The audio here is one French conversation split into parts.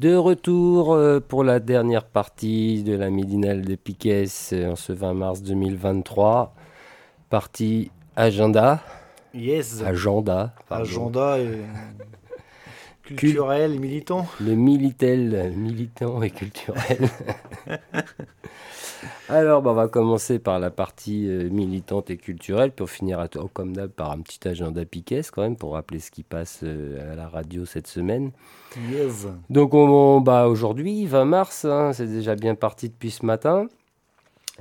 De retour euh, pour la dernière partie de la midinale de Piquet euh, en ce 20 mars 2023. Partie agenda. Yes. Agenda. pardon. Agenda et culturel et militant. Le militel, militant et culturel. Alors, bah, on va commencer par la partie euh, militante et culturelle, puis on finira, t- comme d'hab, par un petit agenda Piquet, quand même, pour rappeler ce qui passe euh, à la radio cette semaine. Yes. Donc, on, bah, aujourd'hui, 20 mars, hein, c'est déjà bien parti depuis ce matin.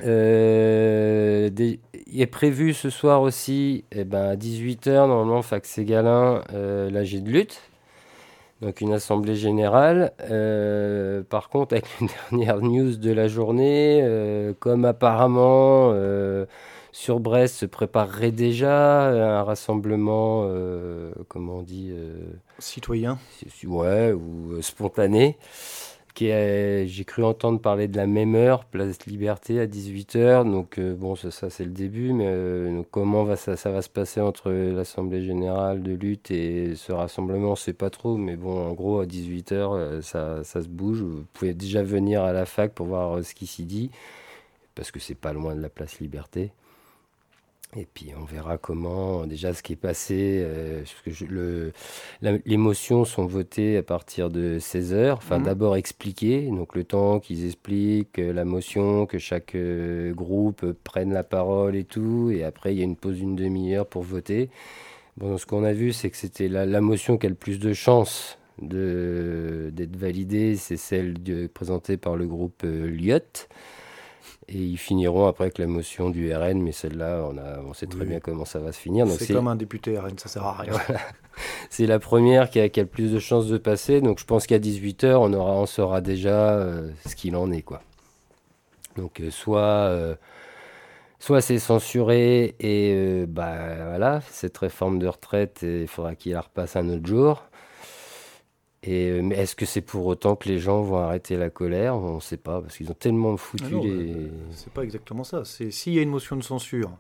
Euh, des- il est prévu ce soir aussi, eh ben, à 18h, normalement, Fax et Galin, l'AG de lutte. Donc une assemblée générale. Euh, par contre, avec une dernière news de la journée, euh, comme apparemment euh, sur Brest se préparerait déjà un rassemblement, euh, comment on dit, euh, Citoyen. ouais, ou euh, spontané. J'ai cru entendre parler de la même heure, place Liberté à 18h. Donc euh, bon, ça, c'est le début, mais euh, comment va ça, va se passer entre l'Assemblée générale de lutte et ce rassemblement, c'est pas trop. Mais bon, en gros, à 18h, ça, ça se bouge. Vous pouvez déjà venir à la fac pour voir euh, ce qui s'y dit, parce que c'est pas loin de la place Liberté. Et puis on verra comment, déjà ce qui est passé, euh, motions sont votées à partir de 16 heures. Enfin, Mhm. d'abord expliquer, donc le temps qu'ils expliquent euh, la motion, que chaque euh, groupe prenne la parole et tout. Et après, il y a une pause d'une demi-heure pour voter. Bon, ce qu'on a vu, c'est que c'était la, la motion qui a le plus de chances de- d'être validée, c'est celle de- présentée par le groupe euh, Lyot. Et ils finiront après avec la motion du RN, mais celle-là, on, a, on sait très Oui. bien comment ça va se finir. C'est comme un député RN, ça sert à rien. c'est la première qui a, qui a le plus de chances de passer. Donc je pense qu'à 18h, on, aura, on saura déjà euh, ce qu'il en est. quoi. Donc euh, soit, euh, soit c'est censuré et bah, voilà, cette réforme de retraite, il faudra qu'il la repasse un autre jour. Et, euh, mais est-ce que c'est pour autant que les gens vont arrêter la colère? On ne sait pas, parce qu'ils ont tellement foutu Ah non, les... euh, C'est pas exactement ça. C'est s'il y a une motion de censure,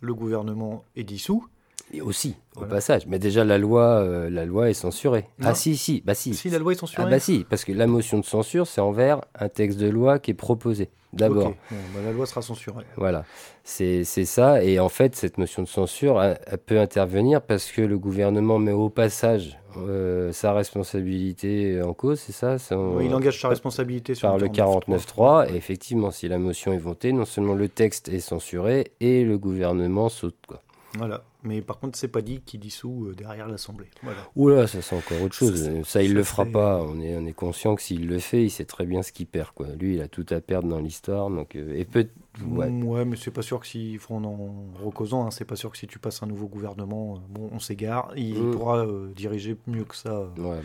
le gouvernement est dissous. Et aussi, au passage. Mais déjà, la loi, euh, la loi est censurée. Non. Ah si, si, bah si. Si la loi est censurée. Ah bah si, parce que la motion de censure, c'est envers un texte de loi qui est proposé, d'abord. Bon, bah, la loi sera censurée. Voilà, c'est ça. Et en fait, cette motion de censure, elle, elle peut intervenir parce que le gouvernement met au passage euh, sa responsabilité en cause, c'est ça? Son- Oui, il engage sa responsabilité sur par le 49.3. 49.3. Et effectivement, si la motion est votée, non seulement le texte est censuré et le gouvernement saute. Quoi. Voilà. Mais par contre, c'est pas dit qu'il dissout euh, derrière l'Assemblée. Voilà. Oula, ça c'est encore autre chose. Ça, il ça, le fera pas. On est, on est conscient que s'il le fait, il sait très bien ce qu'il perd. Quoi. Lui, il a tout à perdre dans l'histoire. Donc, euh, et peut ouais. Mm, Ouais, mais c'est pas sûr que si, en en recausant, hein, c'est pas sûr que si tu passes un nouveau gouvernement, euh, bon, on s'égare, il Mm. pourra euh, diriger mieux que ça. Ouais,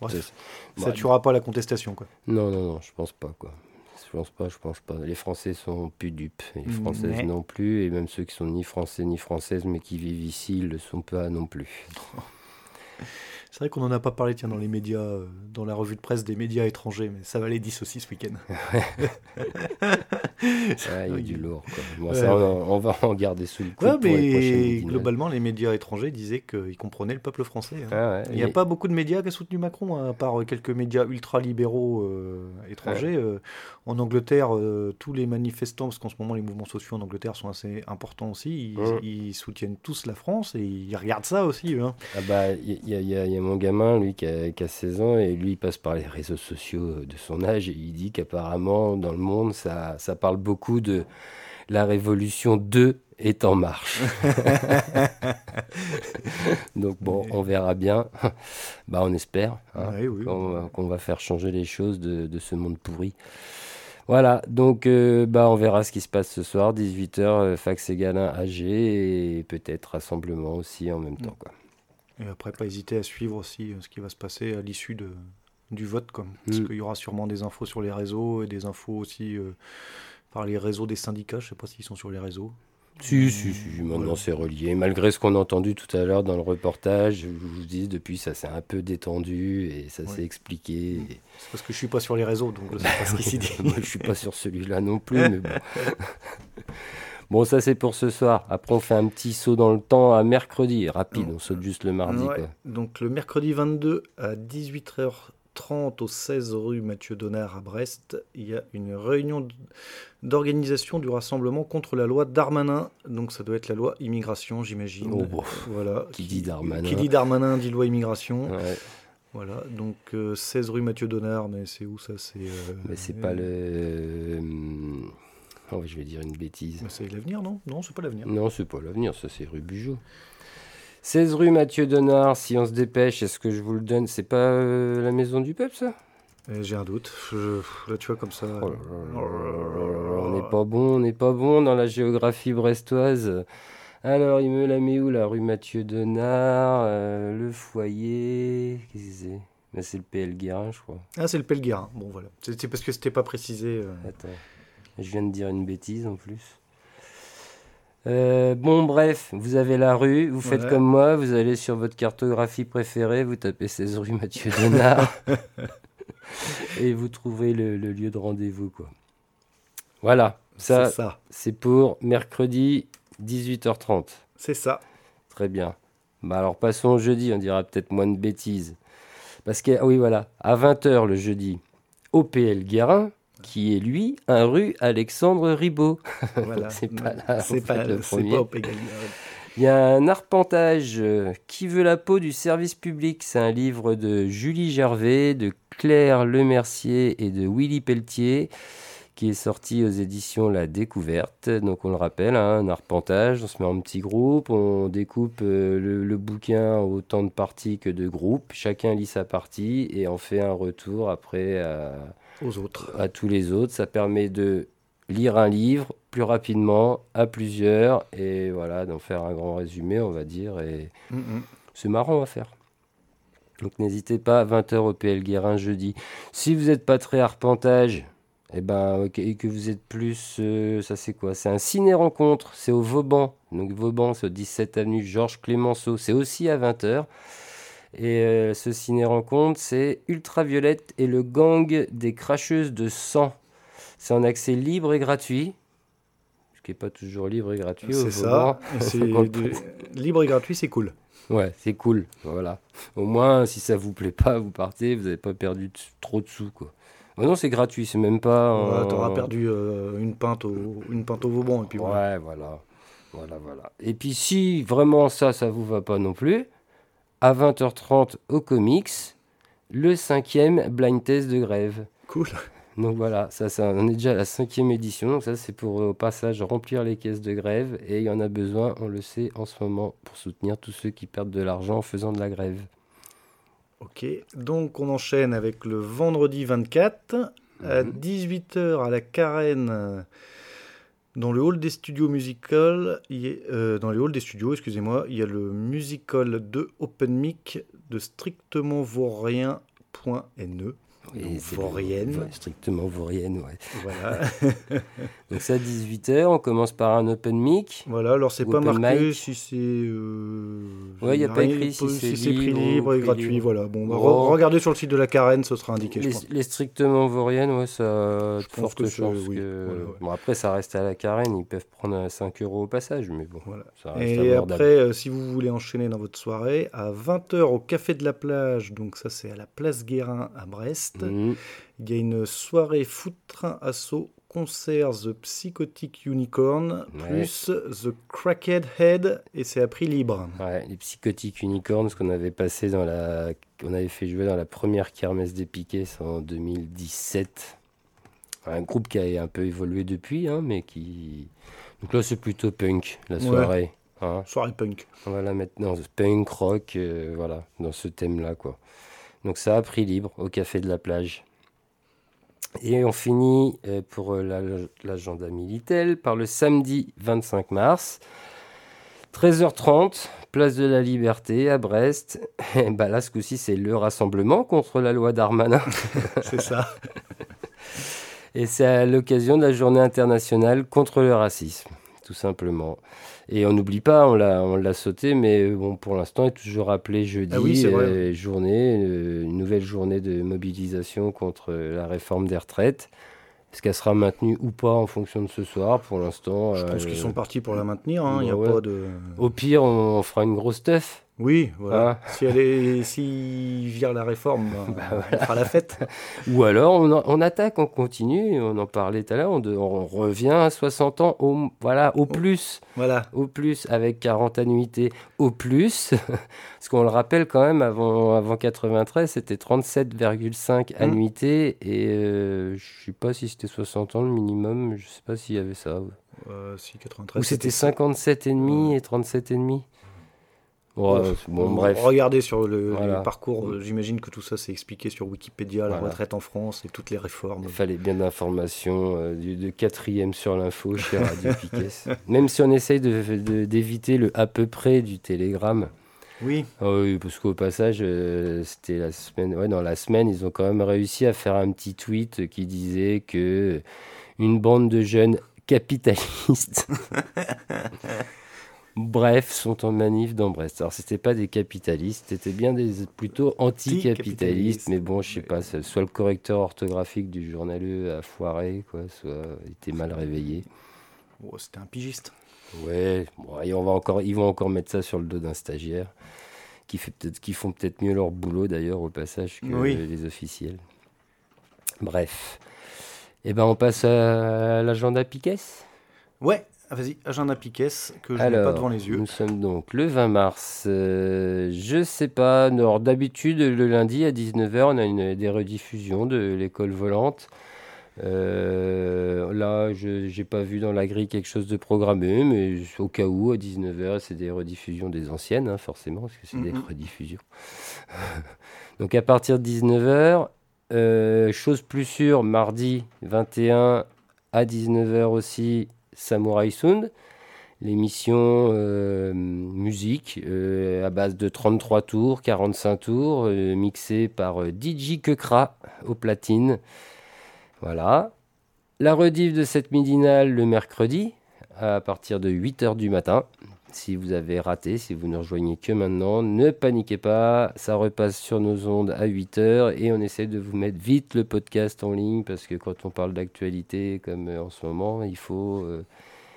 bon, c'est- Ça ouais, tuera pas la contestation, quoi. Non, non, non, je pense pas. Quoi. Je pense pas, je pense pas. Les Français sont plus dupes. Les Françaises Mais- non plus. Et même ceux qui sont ni Français ni Françaises, mais qui vivent ici, ils le sont pas non plus. C'est vrai qu'on en a pas parlé, tiens, dans les médias, euh, dans la revue de presse des médias étrangers, mais ça va les 10 aussi ce week-end. Ah, il y a du lourd. Quoi. Bon, Ouais, ça, ouais. on, on va en garder sous le coude Ouais, pour les globalement, les médias étrangers disaient qu'ils comprenaient le peuple français. hein. Ah Il n'y a pas beaucoup de médias qui ont soutenu Macron, hein, à part quelques médias ultra-libéraux euh, étrangers. Euh, en Angleterre, euh, tous les manifestants, parce qu'en ce moment les mouvements sociaux en Angleterre sont assez importants aussi, ils, soutiennent tous la France et ils regardent ça aussi. eux, hein. Ah bah, il y, il il y a mon gamin, lui, qui a, qui a 16 ans, et lui, il passe par les réseaux sociaux de son âge, et il dit qu'apparemment, dans le monde, ça, ça parle beaucoup de la révolution de est en marche. Donc bon, on verra bien. bah, on espère hein, qu'on va faire changer les choses de, ce monde pourri. Voilà, donc euh, bah, on verra ce qui se passe ce soir, 18h, euh, Fax et Galin AG, et peut-être rassemblement aussi en même temps. Quoi. Et après, pas hésiter à suivre aussi euh, ce qui va se passer à l'issue de, du vote, comme, parce mm. qu'il y aura sûrement des infos sur les réseaux et des infos aussi par les réseaux des syndicats, je ne sais pas s'ils sont sur les réseaux. Si, si, si, maintenant c'est relié. Malgré ce qu'on a entendu tout à l'heure dans le reportage, je vous dis, depuis ça s'est un peu détendu et ça s'est expliqué. C'est parce que je suis pas sur les réseaux, donc je sais pas ce qui s'est dit. Moi, je suis pas sur celui-là non plus, mais bon. bon, ça c'est pour ce soir. Après, on fait un petit saut dans le temps à mercredi, rapide, on saute juste le mardi. Donc le mercredi 22 à 18h 30 au 16 rue Mathieu Donnard à Brest, il y a une réunion d'organisation du rassemblement contre la loi Darmanin. Donc ça doit être la loi immigration, j'imagine. Oh, voilà. Qui, dit Darmanin Qui dit Darmanin dit loi immigration. Voilà, donc 16 euh, rue Mathieu Donnard, mais c'est où ça? C'est. Euh, mais c'est pas le. Euh, oh, je vais dire une bêtise. C'est l'avenir, non? Non, c'est pas l'avenir. Non, c'est pas l'avenir, ça c'est rue Bugeaud. 16 rue Mathieu Donard, si on se dépêche, est-ce que je vous le donne? C'est pas euh, la maison du peuple, ça? Eh, J'ai un doute. là, tu vois, comme ça. Oh on n'est pas bon, on n'est pas bon dans la géographie brestoise. Alors, il me la met où, la rue Mathieu Donard euh, Le foyer. Qu'est-ce que c'est? Ben, C'est le PL Guérin, je crois. Ah, c'est le PL Guérin. Bon, voilà. C'est parce que c'était pas précisé. Euh. Attends. Je viens de dire une bêtise en plus. Euh, bon, bref, vous avez la rue, vous faites comme moi, vous allez sur votre cartographie préférée, vous tapez 16 rue Mathieu Denard et vous trouvez le, lieu de rendez-vous. quoi. Voilà, ça, c'est pour mercredi 18h30. C'est ça. Très bien. Bah alors passons au jeudi, on dira peut-être moins de bêtises. Parce que, ah oui, voilà, à 20h le jeudi, au PL Guérin, qui est lui un rue Alexandre Ribot. Voilà. c'est pas là. C'est pas le premier. Il y a un arpentage euh, Qui veut la peau du service public? C'est un livre de Julie Gervais, de Claire Lemercier et de Willy Pelletier qui est sorti aux éditions La Découverte. Donc on le rappelle, hein, un arpentage, on se met en petit groupe, on découpe euh, le, le, bouquin autant de parties que de groupes, chacun lit sa partie et on fait un retour après à, aux autres. À tous les autres. Ça permet de lire un livre plus rapidement, à plusieurs, et voilà, d'en faire un grand résumé, on va dire. Et c'est marrant à faire. Donc n'hésitez pas, 20h au PL Guérin jeudi. Si vous n'êtes pas très arpentage, et eh ben, et que vous êtes plus, euh, ça c'est quoi? C'est un ciné-rencontre, c'est au Vauban. Donc Vauban, c'est au 17 avenue Georges Clémenceau, c'est aussi à 20h. Et euh, ce ciné-rencontre, c'est Ultraviolette et le gang des cracheuses de sang. C'est en accès libre et gratuit. Ce qui n'est pas toujours libre et gratuit. C'est ça. libre et gratuit, c'est cool. Ouais, c'est cool. Voilà. Au moins, si ça vous plaît pas, vous partez, vous n'avez pas perdu trop de sous, quoi. non, c'est gratuit, c'est même pas. Tu auras perdu euh, une pinte au une pinte au Vauban et puis Ouais, voilà. Voilà, voilà. Et puis si vraiment ça, ça vous va pas non plus, à 20h30 au comics, le cinquième blind test de grève. Cool. Donc voilà, ça, ça, on est déjà à la cinquième édition. Donc ça, c'est pour au passage remplir les caisses de grève. Et il y en a besoin, on le sait en ce moment, pour soutenir tous ceux qui perdent de l'argent en faisant de la grève. Ok, donc on enchaîne avec le vendredi 24 à 18h mhm. à la Carène. Dans le hall des studios musical, euh, dans les halls des studios, excusez-moi, il y a le musical de Open Mic de strictement vaurien.ne. Et vaurienne. Strictement vaurienne, ouais. Voilà. Donc ça, 18h, on commence par un open mic. Voilà, alors c'est pas marqué si c'est... Euh, ouais, il n'y a pas écrit si, c'est libre, libre et gratuit, voilà. Bon, regardez sur le site de la Carène, ce sera indiqué, les, je pense. Les strictement vauriennes, ouais, ça a de fortes chances que... Bon, après, ça reste à la Carène, ils peuvent prendre 5 euros au passage, mais bon, voilà. ça reste Et après, euh, si vous voulez enchaîner dans votre soirée, à 20h au Café de la Plage, donc ça c'est à la Place Guérin à Brest, Mhm. Il y a une soirée foot train assaut concert The Psychotic Unicorn plus The Cracked Head et c'est à prix libre. Ouais, les Psychotic Unicorns qu'on avait passé dans la qu'on avait fait jouer dans la première kermesse des Piquets en 2017. un groupe qui a un peu évolué depuis, hein, mais qui. Donc là, c'est plutôt punk, la soirée. Hein. Soirée punk. Voilà, maintenant, punk, rock, euh, voilà, dans ce thème-là, quoi. Donc ça a pris libre au Café de la Plage. Et on finit euh, pour euh, l'agenda Militel par le samedi 25 mars. 13h30, place de la Liberté à Brest. Et bah là, ce coup-ci, c'est le rassemblement contre la loi Darmanin. c'est ça. Et c'est à l'occasion de la journée internationale contre le racisme, tout simplement. Et on n'oublie pas, on l'a, on l'a sauté, mais bon, pour l'instant, est toujours appelé jeudi, ah oui, euh, journée, euh, une nouvelle journée de mobilisation contre la réforme des retraites. Est-ce qu'elle sera maintenue ou pas en fonction de ce soir? Pour l'instant. Je pense qu'ils euh, sont partis pour la maintenir. Hein, y a pas de... Au pire, on, fera une grosse teuf. Oui, voilà. Ah. Si elle est, si vire la réforme, bah, bah, on fera la fête. Ou alors on, attaque, on continue. On en parlait tout à l'heure. On, revient à 60 ans au, voilà, au plus. Voilà. Au plus, avec 40 annuités au plus. Parce qu'on le rappelle quand même, avant, avant 93, c'était 37,5 mmh. annuités. Et euh, je ne sais pas si c'était 60 ans le minimum. Je ne sais pas s'il y avait ça. Euh, si, 93. Ou c'était 57,5 et 37,5 bon, bref. Regardez sur le, parcours, euh, j'imagine que tout ça c'est expliqué sur Wikipédia, la retraite en France et toutes les réformes. Il fallait bien d'informations, euh, de quatrième sur l'info chez Radio Piquet. Même si on essaye d'éviter de, le à peu près du télégramme. Oui. Ah oui, parce qu'au passage, euh, c'était la semaine. Ouais, dans la semaine, ils ont quand même réussi à faire un petit tweet qui disait que une bande de jeunes capitalistes bref, sont en manif dans Brest. Alors, c'était pas des capitalistes, c'était bien des plutôt anticapitalistes, mais bon, je sais pas, soit le correcteur orthographique du journaleux a foiré, quoi, soit il était mal réveillé. Oh, c'était un pigiste. Ouais, on va encore, ils vont encore mettre ça sur le dos d'un stagiaire, qui, fait peut qui font peut-être mieux leur boulot d'ailleurs au passage que les officiels. Bref. Eh ben, on passe à l'agenda Piquet? Ouais, ah, vas-y, agenda Piquet, que je n'ai pas devant les yeux. Nous sommes donc le 20 mars. Euh, je sais pas, d'habitude, le lundi à 19h, on a une, des rediffusions de l'école volante. Euh, là, je n'ai pas vu dans la grille quelque chose de programmé, mais au cas où, à 19h, c'est des rediffusions des anciennes, hein, forcément, parce que c'est des rediffusions. donc à partir de 19h, euh, chose plus sûre, mardi 21 à 19h aussi, Samurai Sound, l'émission euh, musique euh, à base de 33 tours, 45 tours, euh, mixée par DJ Kekra au platine. Voilà. La rediff de cette midinale le mercredi à partir de 8h du matin. Si vous avez raté, si vous ne rejoignez que maintenant, ne paniquez pas, ça repasse sur nos ondes à 8h et on essaie de vous mettre vite le podcast en ligne parce que quand on parle d'actualité comme en ce moment, il faut, euh,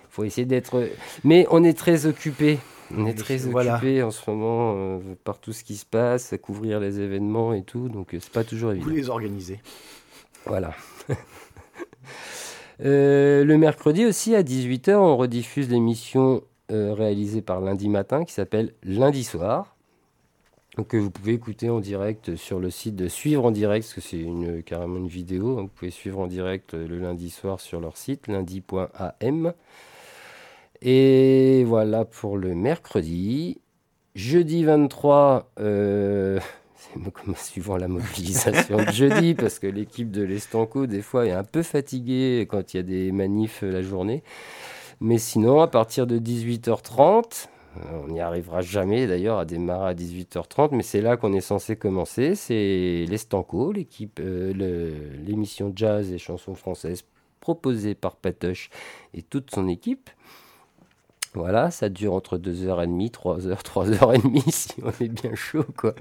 faut essayer d'être... Mais on est très occupé, on est très occupé en ce moment euh, par tout ce qui se passe, à couvrir les événements et tout, donc euh, c'est pas toujours évident. Vous les organisez. Voilà. le mercredi aussi à 18h, on rediffuse l'émission euh, réalisé par Lundi Matin qui s'appelle Lundi Soir. Que vous pouvez écouter en direct sur le site de Suivre en direct, parce que c'est une, carrément une vidéo. vous pouvez suivre en direct le lundi soir sur leur site, lundi.am. Et voilà pour le mercredi. Jeudi 23, euh, c'est suivant la mobilisation de jeudi, parce que l'équipe de l'Estanco, des fois, est un peu fatiguée quand il y a des manifs la journée. Mais sinon, à partir de 18h30, euh, on n'y arrivera jamais d'ailleurs à démarrer à 18h30, mais c'est là qu'on est censé commencer. C'est l'Estanco, euh, l'émission jazz et chansons françaises proposée par Patoche et toute son équipe. Voilà, ça dure entre 2h30, 3h, 3h30 si on est bien chaud, quoi.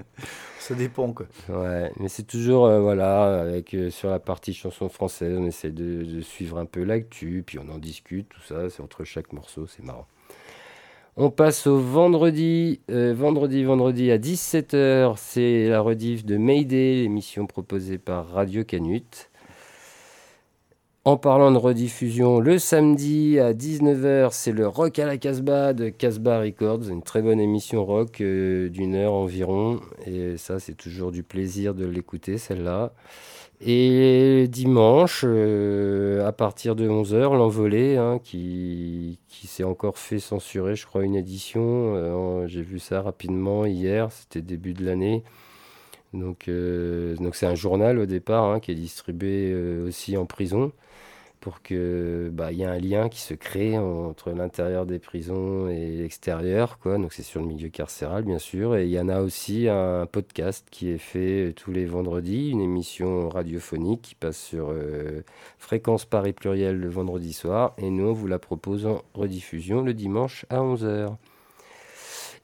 Ça dépend, quoi. Ouais, mais c'est toujours, euh, voilà, avec euh, sur la partie chanson française, on essaie de, suivre un peu l'actu, puis on en discute, tout ça, c'est entre chaque morceau, c'est marrant. On passe au vendredi, euh, vendredi, vendredi à 17h, c'est la rediff de Mayday, l'émission proposée par Radio Canut. En parlant de rediffusion, le samedi à 19h, c'est le Rock à la Casbah de Casbah Records, une très bonne émission rock euh, d'une heure environ. Et ça, c'est toujours du plaisir de l'écouter, celle-là. Et dimanche, euh, à partir de 11h, l'envolée, hein, qui, qui s'est encore fait censurer, je crois, une édition. Euh, J'ai vu ça rapidement hier, c'était début de l'année. Donc, euh, donc c'est un journal au départ hein, qui est distribué euh, aussi en prison pour que bah, y ait un lien qui se crée entre l'intérieur des prisons et l'extérieur donc c'est sur le milieu carcéral bien sûr. Et il y en a aussi un podcast qui est fait tous les vendredis une émission radiophonique qui passe sur euh, fréquence Paris pluriel le vendredi soir. Et nous on vous la propose en rediffusion le dimanche à 11h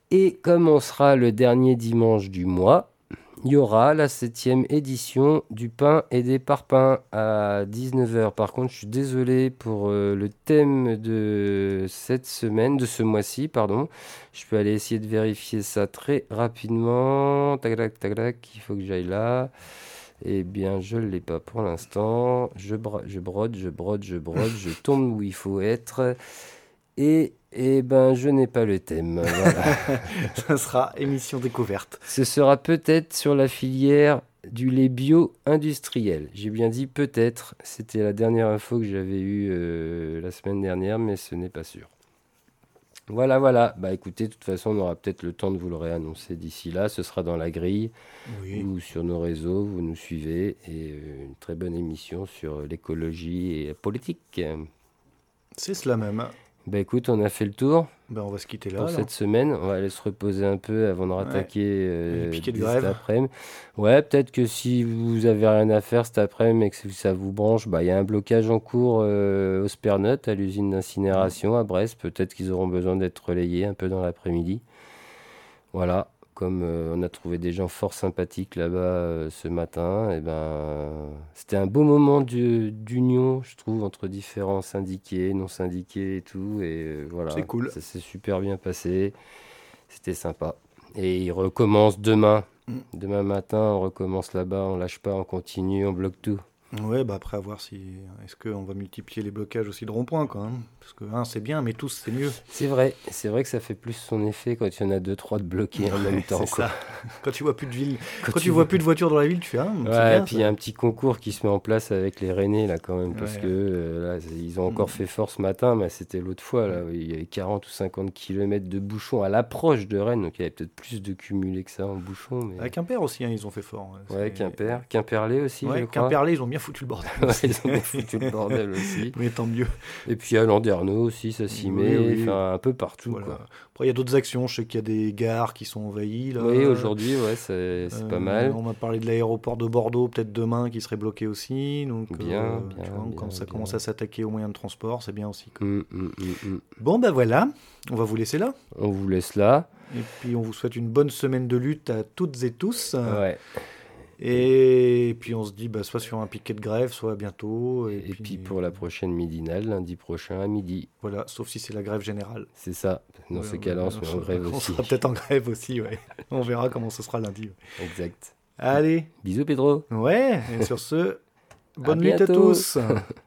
et comme on sera le dernier dimanche du mois il y aura la septième édition du pain et des parpaings à 19h. Par contre, je suis désolé pour euh, le thème de cette semaine, de ce mois-ci, pardon. Je peux aller essayer de vérifier ça très rapidement. Tac, tac, tac. Il faut que j'aille là. Eh bien, je ne l'ai pas pour l'instant. Je brode, je brode, je brode, je tombe où il faut être. Et, eh ben, je n'ai pas le thème. Voilà. Ça sera émission découverte. Ce sera peut-être sur la filière du lait bio industriel. J'ai bien dit peut-être. C'était la dernière info que j'avais eue euh, la semaine dernière, mais ce n'est pas sûr. Voilà, voilà. Bah écoutez, de toute façon, on aura peut-être le temps de vous le réannoncer d'ici là. Ce sera dans la grille Oui. ou sur nos réseaux. Vous nous suivez. Et euh, une très bonne émission sur l'écologie et la politique. C'est cela même. Bah écoute, on a fait le tour Ben, on va se quitter là. pour alors. cette semaine. On va aller se reposer un peu avant de rattaquer euh, piquets de grève. cet après-midi. Ouais, peut-être que si vous avez rien à faire cet après-midi et que ça vous branche, bah il y a un blocage en cours euh, au Spernot, à l'usine d'incinération à Brest. Peut-être qu'ils auront besoin d'être relayés un peu dans l'après-midi. Voilà. Comme euh, on a trouvé des gens fort sympathiques là-bas euh, ce matin, et ben c'était un beau moment du- d'union, je trouve, entre différents syndiqués, non syndiqués et tout. Et euh, voilà, C'est cool. Ça s'est super bien passé. C'était sympa. Et il recommence demain. Mm. Demain matin, on recommence là-bas, on lâche pas, on continue, on bloque tout. Ouais, bah après, à voir si. Est-ce qu'on va multiplier les blocages aussi de ronds-points, quoi. hein Parce que un, c'est bien, mais tous, c'est mieux. C'est vrai, c'est vrai que ça fait plus son effet quand il y en a deux, trois de bloqués en même Ouais, temps. c'est ça. Quand tu vois plus de ville, quand, Quand tu vois plus de voitures dans la ville, tu fais. C'est Ouais, bien, et puis il y a un petit concours qui se met en place avec les Rennais là quand même, parce Ouais. que euh, là, ils ont encore Mm. fait fort ce matin, mais c'était l'autre fois, là, il y avait 40 ou 50 km de bouchons à l'approche de Rennes, donc il y avait peut-être plus de cumulés que ça en bouchons. Mais... À Quimper aussi, hein, ils ont fait fort. hein. Ouais, C'est- Quimper, Quimperlé aussi, Ouais, je crois. Quimperlé, ils ont bien foutu le bordel. Ouais, ils ont bien foutu le bordel aussi. Mais tant mieux. Et puis à Landerneau aussi, ça s'y met, oui. un peu partout. Voilà. Quoi. Après, il y a d'autres actions. Je sais qu'il y a des gares qui sont envahies. Là. Oui, aujourd'hui, ouais, c'est c'est Euh, pas mal. On m'a parlé de l'aéroport de Bordeaux, peut-être demain, qui serait bloqué aussi. Donc, Bien, euh, bien, tu vois, bien, quand ça commence à s'attaquer aux moyens de transport, c'est bien aussi. quoi. Hum, hum, hum. Bon, ben voilà, on va vous laisser là. On vous laisse là. Et puis, on vous souhaite une bonne semaine de lutte à toutes et tous. Ouais. Et puis, on se dit, bah, soit sur un piquet de grève, soit bientôt. Et, Et puis pour la prochaine midinale, lundi prochain à midi. Voilà, sauf si c'est la grève générale. C'est ça. Dans Ouais, ces cas-là, on en grève On aussi. sera peut-être en grève aussi, ouais. On verra comment ce sera lundi. ouais. Exact. Allez, Bisous, Pedro. ouais, et sur ce, bonne nuit à tous.